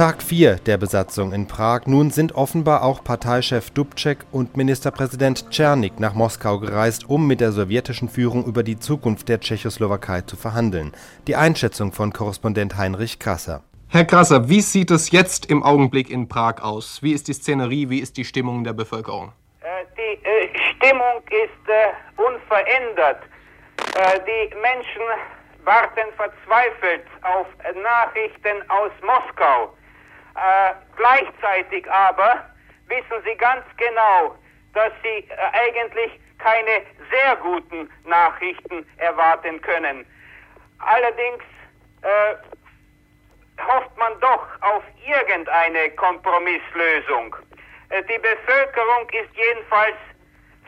Tag 4 der Besatzung in Prag. Nun sind offenbar auch Parteichef Dubček und Ministerpräsident Czernik nach Moskau gereist, um mit der sowjetischen Führung über die Zukunft der Tschechoslowakei zu verhandeln. Die Einschätzung von Korrespondent Heinrich Krasser. Herr Krasser, wie sieht es jetzt im Augenblick in Prag aus? Wie ist die Szenerie, wie ist die Stimmung der Bevölkerung? Äh, die äh, Stimmung ist äh, unverändert. Äh, die Menschen warten verzweifelt auf Nachrichten aus Moskau. Äh, gleichzeitig aber wissen sie ganz genau, dass sie äh, eigentlich keine sehr guten Nachrichten erwarten können. Allerdings äh, hofft man doch auf irgendeine Kompromisslösung. Äh, die Bevölkerung ist jedenfalls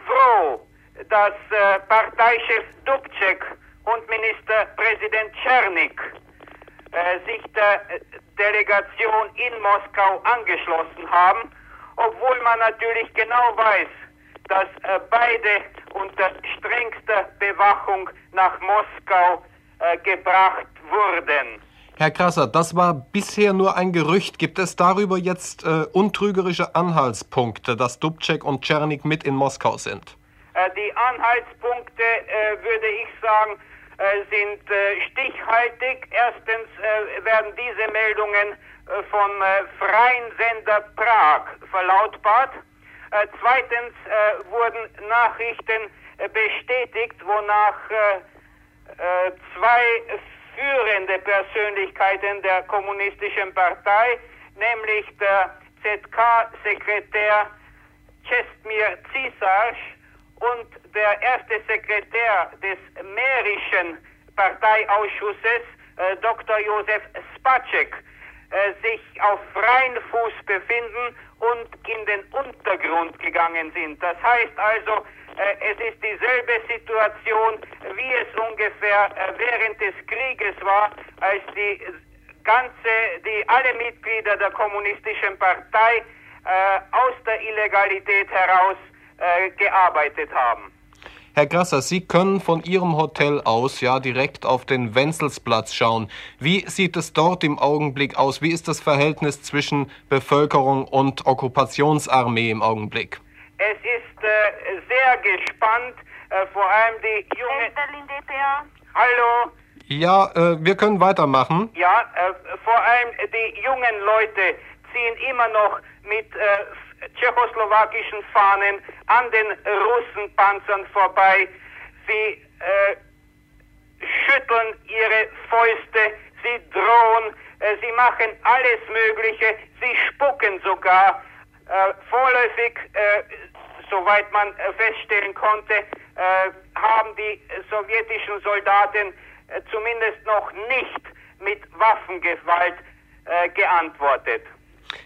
froh, dass äh, Parteichef Dubček und Ministerpräsident Czernik sich der äh, Delegation in Moskau angeschlossen haben, obwohl man natürlich genau weiß, dass äh, beide unter strengster Bewachung nach Moskau äh, gebracht wurden. Herr Krasser, das war bisher nur ein Gerücht. Gibt es darüber jetzt äh, untrügerische Anhaltspunkte, dass Dubček und Czernik mit in Moskau sind? Äh, die Anhaltspunkte, äh, würde ich sagen, äh, sind äh, stichhaltig. Erstens äh, werden diese Meldungen vom Freien Sender Prag verlautbart. Zweitens wurden Nachrichten bestätigt, wonach zwei führende Persönlichkeiten der kommunistischen Partei, nämlich der ZK-Sekretär Czestmir Cisarz und der erste Sekretär des mährischen Parteiausschusses, äh, Dr. Josef Spacek, äh, sich auf freien Fuß befinden und in den Untergrund gegangen sind. Das heißt also, äh, es ist dieselbe Situation, wie es ungefähr äh, während des Krieges war, als die ganze, die alle Mitglieder der kommunistischen Partei äh, aus der Illegalität heraus äh, gearbeitet haben. Herr Grasser, Sie können von Ihrem Hotel aus ja direkt auf den Wenzelsplatz schauen. Wie sieht es dort im Augenblick aus? Wie ist das Verhältnis zwischen Bevölkerung und Okkupationsarmee im Augenblick? Es ist äh, sehr gespannt, äh, vor allem die junge... Hallo? Ja, äh, wir können weitermachen. Ja, äh, vor allem die jungen Leute ziehen immer noch mit äh, tschechoslowakischen Fahnen an den Russenpanzern vorbei. Sie äh, schütteln ihre Fäuste, sie drohen, äh, sie machen alles Mögliche, sie spucken sogar. Äh, vorläufig, äh, soweit man äh, feststellen konnte, haben die sowjetischen Soldaten zumindest noch nicht mit Waffengewalt geantwortet.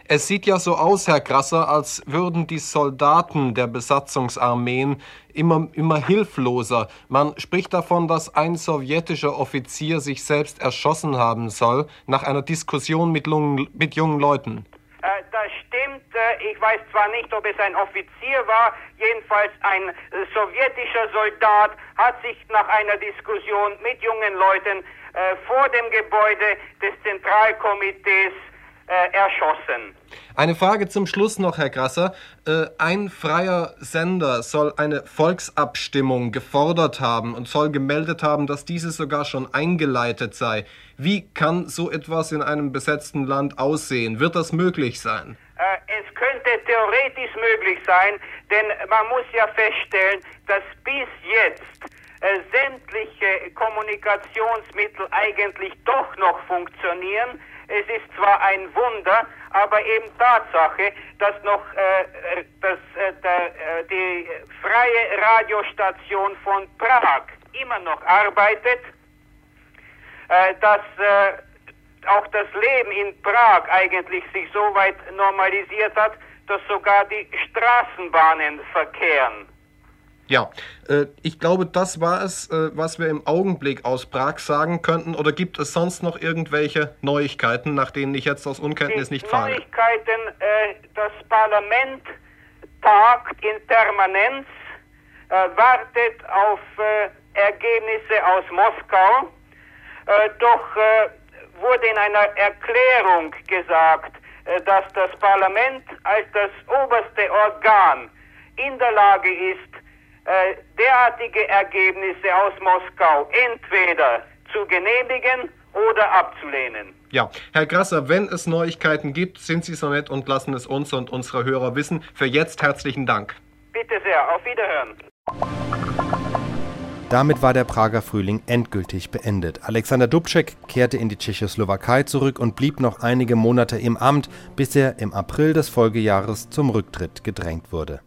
Es sieht ja so aus, Herr Grasser, als würden die Soldaten der Besatzungsarmeen immer, immer hilfloser. Man spricht davon, dass ein sowjetischer Offizier sich selbst erschossen haben soll, nach einer Diskussion mit, Lungen, mit jungen Leuten. Äh, das stimmt. Äh, ich weiß zwar nicht, ob es ein Offizier war, jedenfalls ein äh, sowjetischer Soldat hat sich nach einer Diskussion mit jungen Leuten äh, vor dem Gebäude des Zentralkomitees äh, erschossen. Eine Frage zum Schluss noch, Herr Grasser. Äh, ein freier Sender soll eine Volksabstimmung gefordert haben und soll gemeldet haben, dass diese sogar schon eingeleitet sei. Wie kann so etwas in einem besetzten Land aussehen? Wird das möglich sein? Äh, es könnte theoretisch möglich sein, denn man muss ja feststellen, dass bis jetzt äh, sämtliche Kommunikationsmittel eigentlich doch noch funktionieren. Es ist zwar ein Wunder, aber eben Tatsache, dass noch äh, dass, äh, der, äh, die freie Radiostation von Prag immer noch arbeitet, äh, dass äh, auch das Leben in Prag eigentlich sich so weit normalisiert hat, dass sogar die Straßenbahnen verkehren. Ja, äh, ich glaube, das war es, äh, was wir im Augenblick aus Prag sagen könnten. Oder gibt es sonst noch irgendwelche Neuigkeiten, nach denen ich jetzt aus Unkenntnis Die nicht frage? Neuigkeiten, äh, das Parlament tagt in Permanenz, wartet auf Ergebnisse aus Moskau. Doch wurde in einer Erklärung gesagt, dass das Parlament als das oberste Organ in der Lage ist, äh, derartige Ergebnisse aus Moskau entweder zu genehmigen oder abzulehnen. Ja, Herr Grasser, wenn es Neuigkeiten gibt, sind Sie so nett und lassen es uns und unsere Hörer wissen. Für jetzt herzlichen Dank. Bitte sehr, auf Wiederhören. Damit war der Prager Frühling endgültig beendet. Alexander Dubček kehrte in die Tschechoslowakei zurück und blieb noch einige Monate im Amt, bis er im April des Folgejahres zum Rücktritt gedrängt wurde.